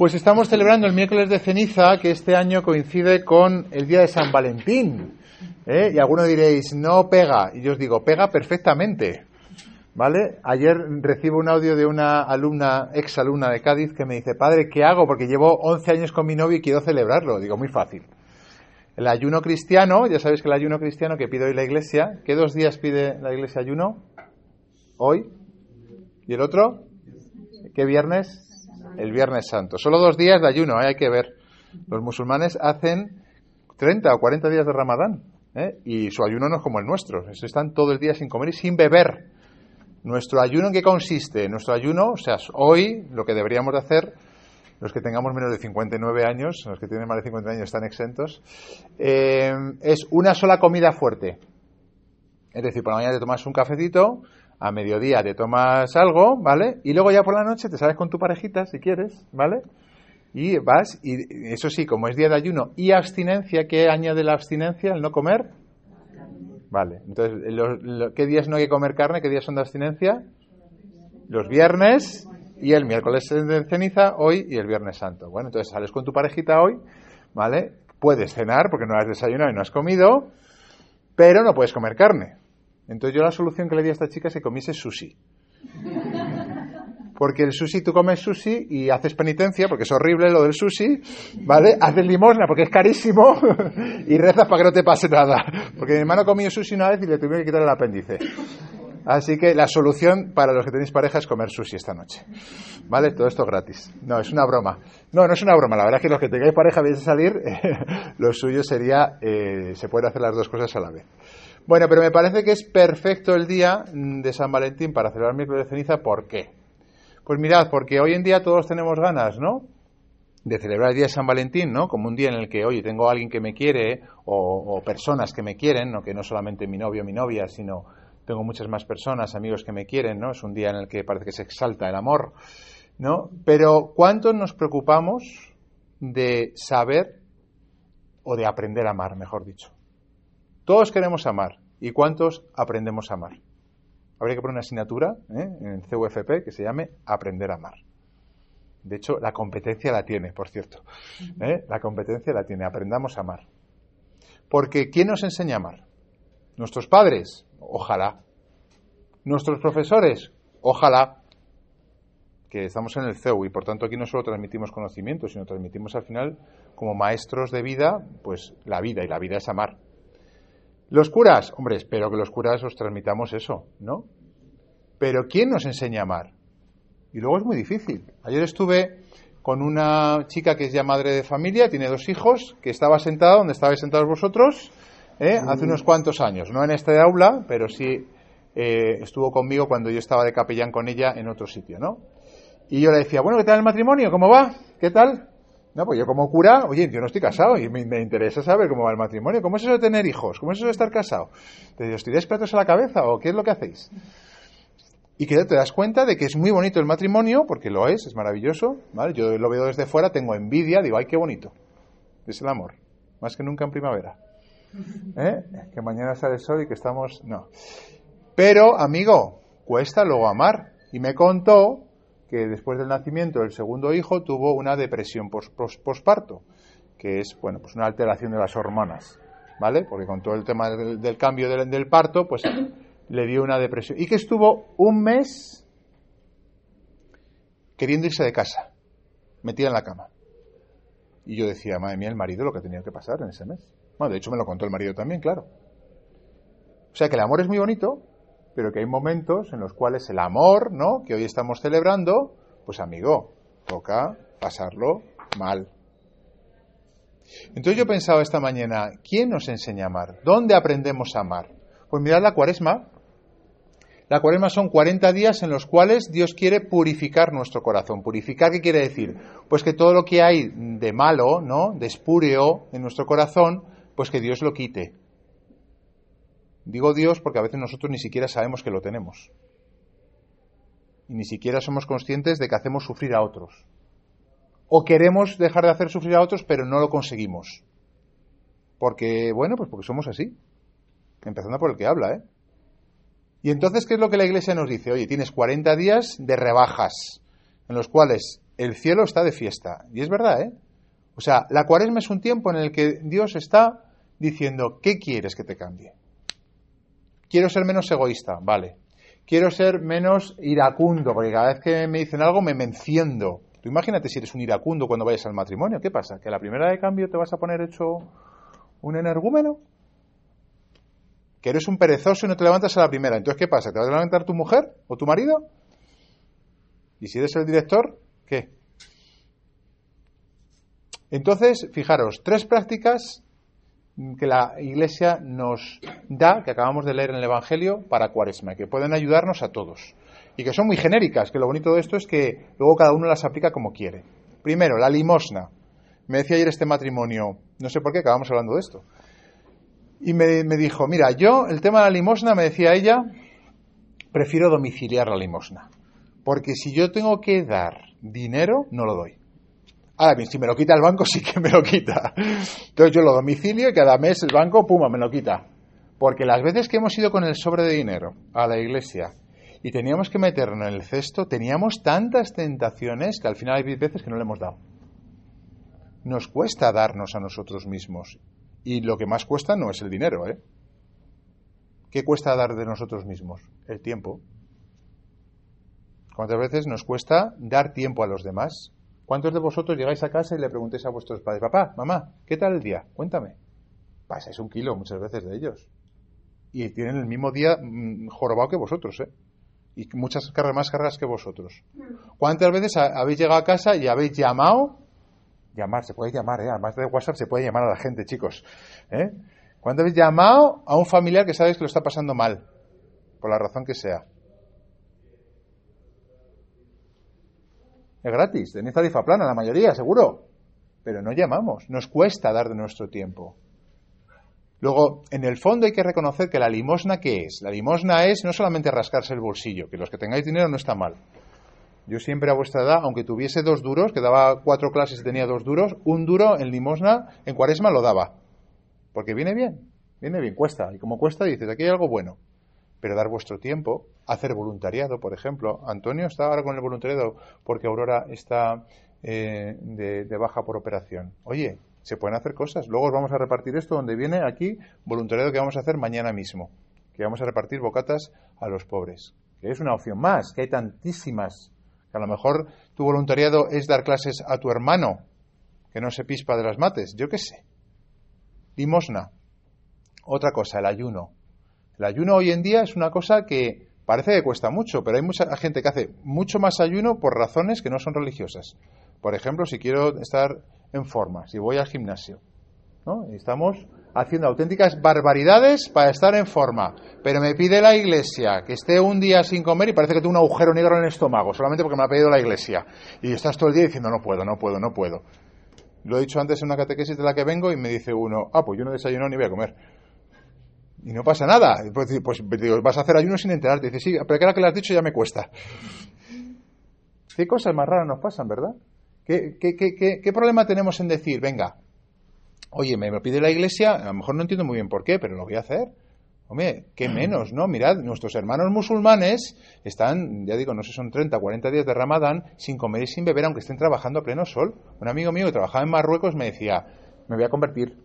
Pues estamos celebrando el miércoles de ceniza, que este año coincide con el día de San Valentín. ¿eh? Y algunos diréis, no pega. Y yo os digo, pega perfectamente. ¿Vale? Ayer recibo un audio de una alumna, ex alumna de Cádiz, que me dice, padre, ¿qué hago? Porque llevo 11 años con mi novio y quiero celebrarlo. Digo, muy fácil. El ayuno cristiano, ya sabéis que el ayuno cristiano que pide hoy la iglesia, ¿qué dos días pide la iglesia ayuno? Hoy. ¿Y el otro? ¿Qué viernes? El viernes santo. Solo dos días de ayuno, ¿eh? hay que ver. Los musulmanes hacen 30 o 40 días de ramadán. ¿eh? Y su ayuno no es como el nuestro. Están todo el día sin comer y sin beber. Nuestro ayuno en qué consiste? Nuestro ayuno, o sea, hoy lo que deberíamos de hacer, los que tengamos menos de 59 años, los que tienen más de 50 años están exentos, eh, es una sola comida fuerte. Es decir, por la mañana te tomas un cafecito, a mediodía te tomas algo, ¿vale? Y luego ya por la noche te sales con tu parejita, si quieres, ¿vale? Y vas, y eso sí, como es día de ayuno y abstinencia, ¿qué añade la abstinencia? ¿El no comer? Vale, entonces, ¿qué días no hay que comer carne? ¿Qué días son de abstinencia? Los viernes y el miércoles de ceniza, hoy y el viernes santo. Bueno, entonces sales con tu parejita hoy, ¿vale? Puedes cenar porque no has desayunado y no has comido, pero no puedes comer carne. Entonces yo la solución que le di a esta chica es que comiese sushi. Porque el sushi, tú comes sushi y haces penitencia, porque es horrible lo del sushi, ¿vale? Haces limosna porque es carísimo y rezas para que no te pase nada. Porque mi hermano comió sushi una vez y le tuvieron que quitar el apéndice. Así que la solución para los que tenéis pareja es comer sushi esta noche. ¿Vale? Todo esto gratis. No, es una broma. No, no es una broma. La verdad es que los que tengáis pareja vais a salir, lo suyo sería, eh, se puede hacer las dos cosas a la vez. Bueno, pero me parece que es perfecto el día de San Valentín para celebrar miércoles de ceniza. ¿Por qué? Pues mirad, porque hoy en día todos tenemos ganas, ¿no? De celebrar el día de San Valentín, ¿no? Como un día en el que, oye, tengo a alguien que me quiere o, personas que me quieren, ¿no? Que no solamente mi novio o mi novia, sino tengo muchas más personas, amigos que me quieren, ¿no? Es un día en el que parece que se exalta el amor, ¿no? Pero ¿cuántos nos preocupamos de saber o de aprender a amar, mejor dicho? Todos queremos amar. ¿Y cuántos aprendemos a amar? Habría que poner una asignatura ¿eh? en el CUFP que se llame Aprender a amar. De hecho, la competencia la tiene, por cierto. ¿eh? La competencia la tiene. Aprendamos a amar. Porque ¿quién nos enseña a amar? Nuestros padres, ojalá. Nuestros profesores, ojalá. Que estamos en el CEU y por tanto aquí no solo transmitimos conocimiento, sino transmitimos al final como maestros de vida, pues la vida y la vida es amar. Los curas, hombre, espero que los curas os transmitamos eso, ¿no? Pero ¿quién nos enseña a amar? Y luego es muy difícil. Ayer estuve con una chica que es ya madre de familia, tiene dos hijos, que estaba sentada donde estabais sentados vosotros, ¿eh? hace unos cuantos años. No en este aula, pero sí eh, estuvo conmigo cuando yo estaba de capellán con ella en otro sitio, ¿no? Y yo le decía, bueno, ¿qué tal el matrimonio? ¿Cómo va? ¿Qué tal? No, pues yo como cura, oye, yo no estoy casado y me, interesa saber cómo va el matrimonio. ¿Cómo es eso de tener hijos? ¿Cómo es eso de estar casado? ¿Te os tiráis platos a la cabeza o qué es lo que hacéis? Y que te das cuenta de que es muy bonito el matrimonio, porque lo es, es maravilloso, ¿vale? Yo lo veo desde fuera, tengo envidia, digo, ay, qué bonito. Es el amor, más que nunca en primavera. ¿Eh? Que mañana sale el sol y que estamos... No. Pero, amigo, cuesta luego amar. Y me contó que después del nacimiento del segundo hijo tuvo una depresión posparto, que es bueno, pues una alteración de las hormonas, ¿vale? Porque con todo el tema del, cambio del, parto, pues le dio una depresión. Y que estuvo un mes queriendo irse de casa, metida en la cama. Y yo decía, madre mía, el marido lo que tenía que pasar en ese mes. Bueno, de hecho me lo contó el marido también, claro. O sea que el amor es muy bonito, pero que hay momentos en los cuales el amor, ¿no? Que hoy estamos celebrando, pues amigo, toca pasarlo mal. Entonces yo pensaba esta mañana, ¿quién nos enseña a amar? ¿Dónde aprendemos a amar? Pues mirad la cuaresma. La cuaresma son 40 días en los cuales Dios quiere purificar nuestro corazón. ¿Purificar qué quiere decir? Pues que todo lo que hay de malo, ¿no? De espúreo en nuestro corazón, pues que Dios lo quite. Digo Dios porque a veces nosotros ni siquiera sabemos que lo tenemos. Y ni siquiera somos conscientes de que hacemos sufrir a otros. O queremos dejar de hacer sufrir a otros, pero no lo conseguimos. Porque, bueno, pues porque somos así. Empezando por el que habla, ¿eh? Y entonces, ¿qué es lo que la Iglesia nos dice? Oye, tienes 40 días de rebajas, en los cuales el cielo está de fiesta. Y es verdad, ¿eh? O sea, la cuaresma es un tiempo en el que Dios está diciendo, ¿qué quieres que te cambie? Quiero ser menos egoísta, vale. Quiero ser menos iracundo, porque cada vez que me dicen algo me, me enciendo. Tú imagínate si eres un iracundo cuando vayas al matrimonio. ¿Qué pasa? ¿Que a la primera de cambio te vas a poner hecho un energúmeno? ¿Que eres un perezoso y no te levantas a la primera? Entonces, ¿qué pasa? ¿Te vas a levantar tu mujer o tu marido? ¿Y si eres el director? ¿Qué? Entonces, fijaros, tres prácticas que la Iglesia nos da, que acabamos de leer en el Evangelio, para Cuaresma, que pueden ayudarnos a todos. Y que son muy genéricas, que lo bonito de esto es que luego cada uno las aplica como quiere. Primero, la limosna. Me decía ayer este matrimonio, no sé por qué acabamos hablando de esto. Y me, me dijo, mira, yo el tema de la limosna, me decía ella, prefiero domiciliar la limosna. Porque si yo tengo que dar dinero, no lo doy. Ahora bien, si me lo quita el banco, sí que me lo quita. Entonces yo lo domicilio y cada mes el banco, puma, me lo quita. Porque las veces que hemos ido con el sobre de dinero a la iglesia y teníamos que meterlo en el cesto, teníamos tantas tentaciones que al final hay veces que no le hemos dado. Nos cuesta darnos a nosotros mismos. Y lo que más cuesta no es el dinero, ¿eh? ¿Qué cuesta dar de nosotros mismos? El tiempo. ¿Cuántas veces nos cuesta dar tiempo a los demás? ¿Cuántos de vosotros llegáis a casa y le preguntéis a vuestros padres, papá, mamá, ¿qué tal el día? Cuéntame. Pasáis un kilo muchas veces de ellos. Y tienen el mismo día mm, jorobado que vosotros, ¿eh? Y muchas cargas más cargas que vosotros. ¿Cuántas veces habéis llegado a casa y habéis llamado? Llamar, se puede llamar, ¿eh? Además de WhatsApp se puede llamar a la gente, chicos. ¿eh? ¿Cuántas habéis llamado a un familiar que sabéis que lo está pasando mal? Por la razón que sea. Es gratis, tenéis tarifa plana, la mayoría, seguro. Pero no llamamos, nos cuesta dar de nuestro tiempo. Luego, en el fondo hay que reconocer que la limosna, ¿qué es? La limosna es no solamente rascarse el bolsillo, que los que tengáis dinero no está mal. Yo siempre a vuestra edad, aunque tuviese dos duros, que daba cuatro clases y tenía dos duros, un duro en limosna, en cuaresma lo daba. Porque viene bien, viene bien, cuesta. Y como cuesta, dices, aquí hay algo bueno pero dar vuestro tiempo, hacer voluntariado, por ejemplo. Antonio está ahora con el voluntariado porque Aurora está eh, de, baja por operación. Oye, se pueden hacer cosas. Luego os vamos a repartir esto donde viene aquí voluntariado que vamos a hacer mañana mismo, que vamos a repartir bocatas a los pobres. Que es una opción más, que hay tantísimas. Que a lo mejor tu voluntariado es dar clases a tu hermano, que no se pispa de las mates, yo qué sé. Limosna. Otra cosa, el ayuno. El ayuno hoy en día es una cosa que parece que cuesta mucho, pero hay mucha gente que hace mucho más ayuno por razones que no son religiosas. Por ejemplo, si quiero estar en forma, si voy al gimnasio. ¿no? Estamos haciendo auténticas barbaridades para estar en forma. Pero me pide la iglesia que esté un día sin comer y parece que tengo un agujero negro en el estómago, solamente porque me ha pedido la iglesia. Y estás todo el día diciendo, no puedo, no puedo, no puedo. Lo he dicho antes en una catequesis de la que vengo y me dice uno, ah, pues yo no desayuno ni voy a comer. Y no pasa nada. Pues, pues vas a hacer ayuno sin enterarte. Dice, sí, pero que ahora que lo has dicho ya me cuesta. ¿Qué cosas más raras nos pasan, verdad? ¿Qué, qué, qué, qué problema tenemos en decir, venga, oye, me lo pide la iglesia, a lo mejor no entiendo muy bien por qué, pero lo voy a hacer? Hombre, qué menos, ¿no? Mirad, nuestros hermanos musulmanes están, ya digo, no sé, son 30, 40 días de Ramadán sin comer y sin beber, aunque estén trabajando a pleno sol. Un amigo mío que trabajaba en Marruecos me decía, me voy a convertir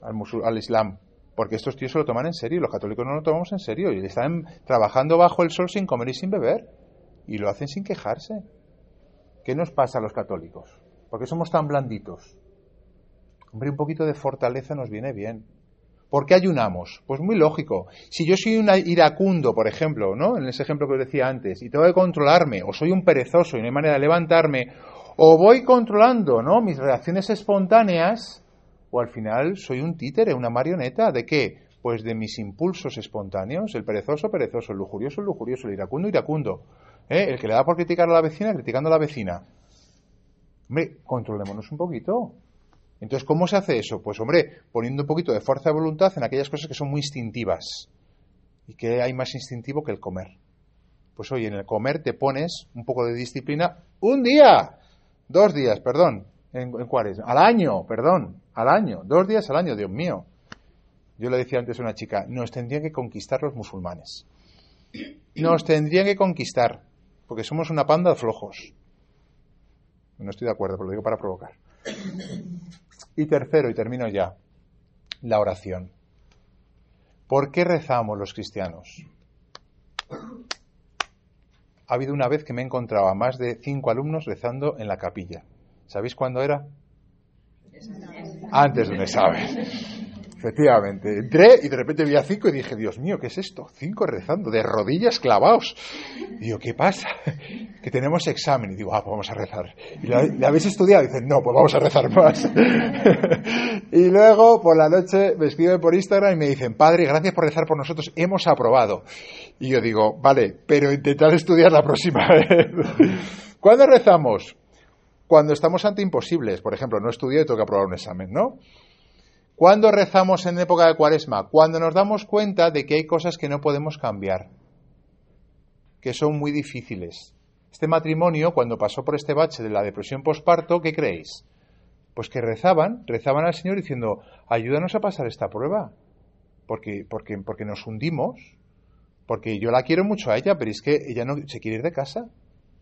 al, al Islam porque estos tíos se lo toman en serio, los católicos no lo tomamos en serio, y están trabajando bajo el sol sin comer y sin beber, y lo hacen sin quejarse. ¿Qué nos pasa a los católicos? ¿Por qué somos tan blanditos? Hombre, un poquito de fortaleza nos viene bien. ¿Por qué ayunamos? Pues muy lógico. Si yo soy un iracundo, por ejemplo, ¿no? En ese ejemplo que os decía antes, y tengo que controlarme, o soy un perezoso y no hay manera de levantarme, o voy controlando, ¿no? Mis reacciones espontáneas, o al final soy un títere, una marioneta. ¿De qué? Pues de mis impulsos espontáneos, el perezoso, perezoso, el lujurioso, lujurioso, el iracundo, iracundo. ¿eh? El que le da por criticar a la vecina, criticando a la vecina. Hombre, controlémonos un poquito. Entonces, ¿cómo se hace eso? Pues, hombre, poniendo un poquito de fuerza de voluntad en aquellas cosas que son muy instintivas. ¿Y que hay más instintivo que el comer? Pues, oye, en el comer te pones un poco de disciplina un día, dos días, perdón, en, en al año, perdón, al año, dos días al año, Dios mío. Yo le decía antes a una chica, nos tendrían que conquistar los musulmanes. Nos tendrían que conquistar, porque somos una panda de flojos. No estoy de acuerdo, pero lo digo para provocar. Y tercero, y termino ya, la oración. ¿Por qué rezamos los cristianos? Ha habido una vez que me he encontrado a más de cinco alumnos rezando en la capilla. ¿Sabéis cuándo era? Antes de un examen. Efectivamente. Entré y de repente vi a cinco y dije, Dios mío, ¿qué es esto? Cinco rezando, de rodillas clavados. Digo, ¿qué pasa? Que tenemos examen. Y digo, ah, pues vamos a rezar. ¿Y ¿le habéis estudiado? Y dicen, no, pues vamos a rezar más. y luego, por la noche, me escriben por Instagram y me dicen, Padre, gracias por rezar por nosotros, hemos aprobado. Y yo digo, vale, pero intentad estudiar la próxima vez. ¿Cuándo rezamos? Cuando estamos ante imposibles. Por ejemplo, no estudié y tengo que aprobar un examen, ¿no? ¿Cuándo rezamos en época de cuaresma? Cuando nos damos cuenta de que hay cosas que no podemos cambiar, que son muy difíciles. Este matrimonio, cuando pasó por este bache de la depresión posparto, ¿qué creéis? Pues que rezaban, rezaban al Señor diciendo, ayúdanos a pasar esta prueba, porque, porque, porque nos hundimos, porque yo la quiero mucho a ella, pero es que ella no se quiere ir de casa,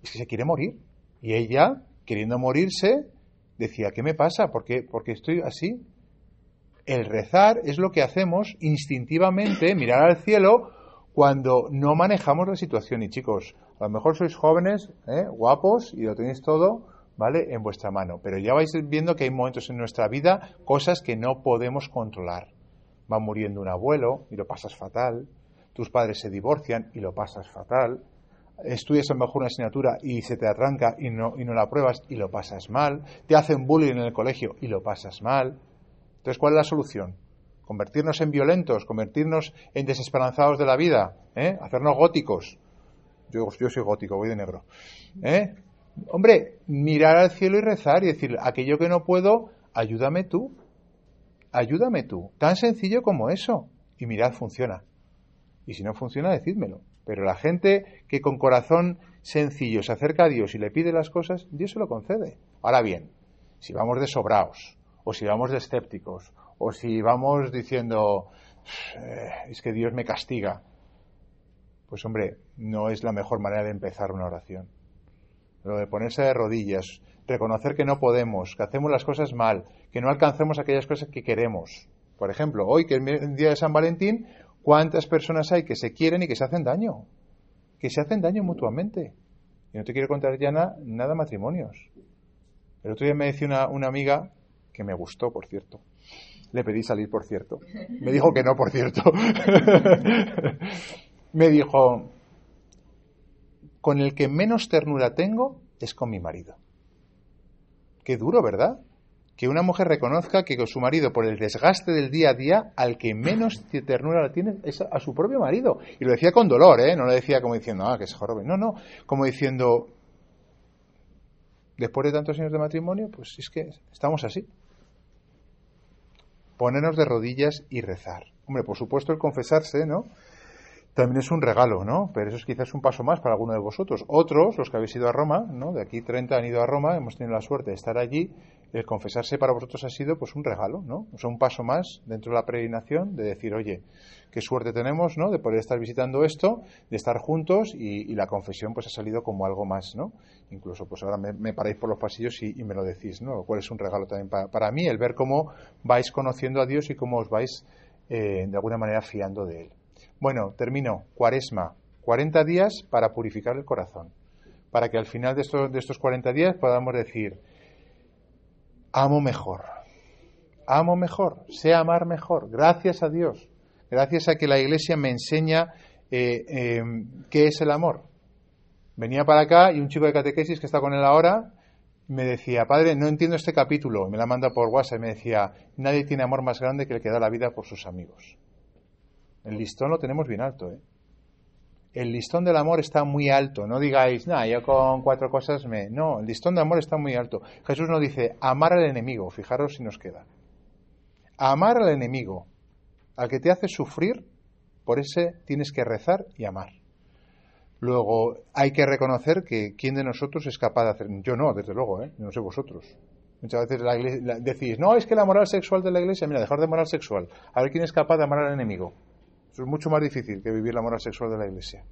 es que se quiere morir. Y ella, queriendo morirse, decía, ¿qué me pasa? ¿Por qué, porque estoy así? El rezar es lo que hacemos instintivamente, mirar al cielo, cuando no manejamos la situación. Y chicos, a lo mejor sois jóvenes, ¿eh? guapos y lo tenéis todo, ¿vale? En vuestra mano. Pero ya vais viendo que hay momentos en nuestra vida, cosas que no podemos controlar. Va muriendo un abuelo y lo pasas fatal. Tus padres se divorcian y lo pasas fatal. Estudias a lo mejor una asignatura y se te arranca y no, y no la apruebas y lo pasas mal. Te hacen bullying en el colegio y lo pasas mal. Entonces, ¿cuál es la solución? Convertirnos en violentos, convertirnos en desesperanzados de la vida, ¿eh? hacernos góticos. Yo, yo soy gótico, voy de negro. ¿eh? Hombre, mirar al cielo y rezar y decir, aquello que no puedo, ayúdame tú. Ayúdame tú. Tan sencillo como eso. Y mirad, funciona. Y si no funciona, decídmelo. Pero la gente que con corazón sencillo se acerca a Dios y le pide las cosas, Dios se lo concede. Ahora bien, si vamos de sobraos, o si vamos de escépticos, o si vamos diciendo, es que Dios me castiga, pues hombre, no es la mejor manera de empezar una oración. Lo de ponerse de rodillas, reconocer que no podemos, que hacemos las cosas mal, que no alcancemos aquellas cosas que queremos. Por ejemplo, hoy que es el día de San Valentín, ¿cuántas personas hay que se quieren y que se hacen daño? Que se hacen daño mutuamente. Y no te quiero contar ya nada, matrimonios. El otro día me decía una amiga que me gustó, por cierto. Le pedí salir, por cierto. Me dijo que no, por cierto. me dijo, con el que menos ternura tengo es con mi marido. Qué duro, ¿verdad? Que una mujer reconozca que con su marido, por el desgaste del día a día, al que menos ternura la tiene es a su propio marido. Y lo decía con dolor, ¿eh? No lo decía como diciendo, ah, que es jorobe. No, no. Como diciendo, después de tantos años de matrimonio, pues es que estamos así ponernos de rodillas y rezar. Hombre, por supuesto el confesarse, ¿no? También es un regalo, ¿no? Pero eso es quizás un paso más para alguno de vosotros. Otros, los que habéis ido a Roma, ¿no? De aquí 30 han ido a Roma, hemos tenido la suerte de estar allí. El confesarse para vosotros ha sido pues un regalo, ¿no? O sea, un paso más dentro de la peregrinación de decir, oye, qué suerte tenemos, ¿no? De poder estar visitando esto, de estar juntos y, la confesión pues ha salido como algo más, ¿no? Incluso pues ahora me, paráis por los pasillos y, me lo decís, ¿no? Lo cual es un regalo también para, para, mí, el ver cómo vais conociendo a Dios y cómo os vais eh, de alguna manera fiando de Él. Bueno, termino. Cuaresma. 40 días para purificar el corazón. Para que al final de estos, de estos 40 días podamos decir, amo mejor. Amo mejor. Sé amar mejor. Gracias a Dios. Gracias a que la Iglesia me enseña eh, em, qué es el amor. Venía para acá y un chico de catequesis que está con él ahora me decía, padre, no entiendo este capítulo. Me la manda por WhatsApp y me decía, nadie tiene amor más grande que el que da la vida por sus amigos. El listón lo tenemos bien alto, ¿eh? El listón del amor está muy alto. No digáis, nada, yo con cuatro cosas me. No, el listón del amor está muy alto. Jesús nos dice, amar al enemigo. Fijaros si nos queda. Amar al enemigo. Al que te hace sufrir, por ese tienes que rezar y amar. Luego, hay que reconocer que quién de nosotros es capaz de hacer. Yo no, desde luego, ¿eh? no sé vosotros. Muchas veces la iglesia, decís, no, es que la moral sexual de la iglesia, mira, dejar de moral sexual. A ver quién es capaz de amar al enemigo. Eso es mucho más difícil que vivir la moral sexual de la Iglesia.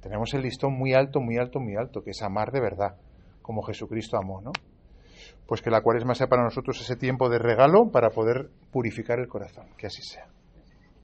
Tenemos el listón muy alto, muy alto, muy alto, que es amar de verdad, como Jesucristo amó, ¿no? Pues que la cuaresma sea para nosotros ese tiempo de regalo para poder purificar el corazón. Que así sea.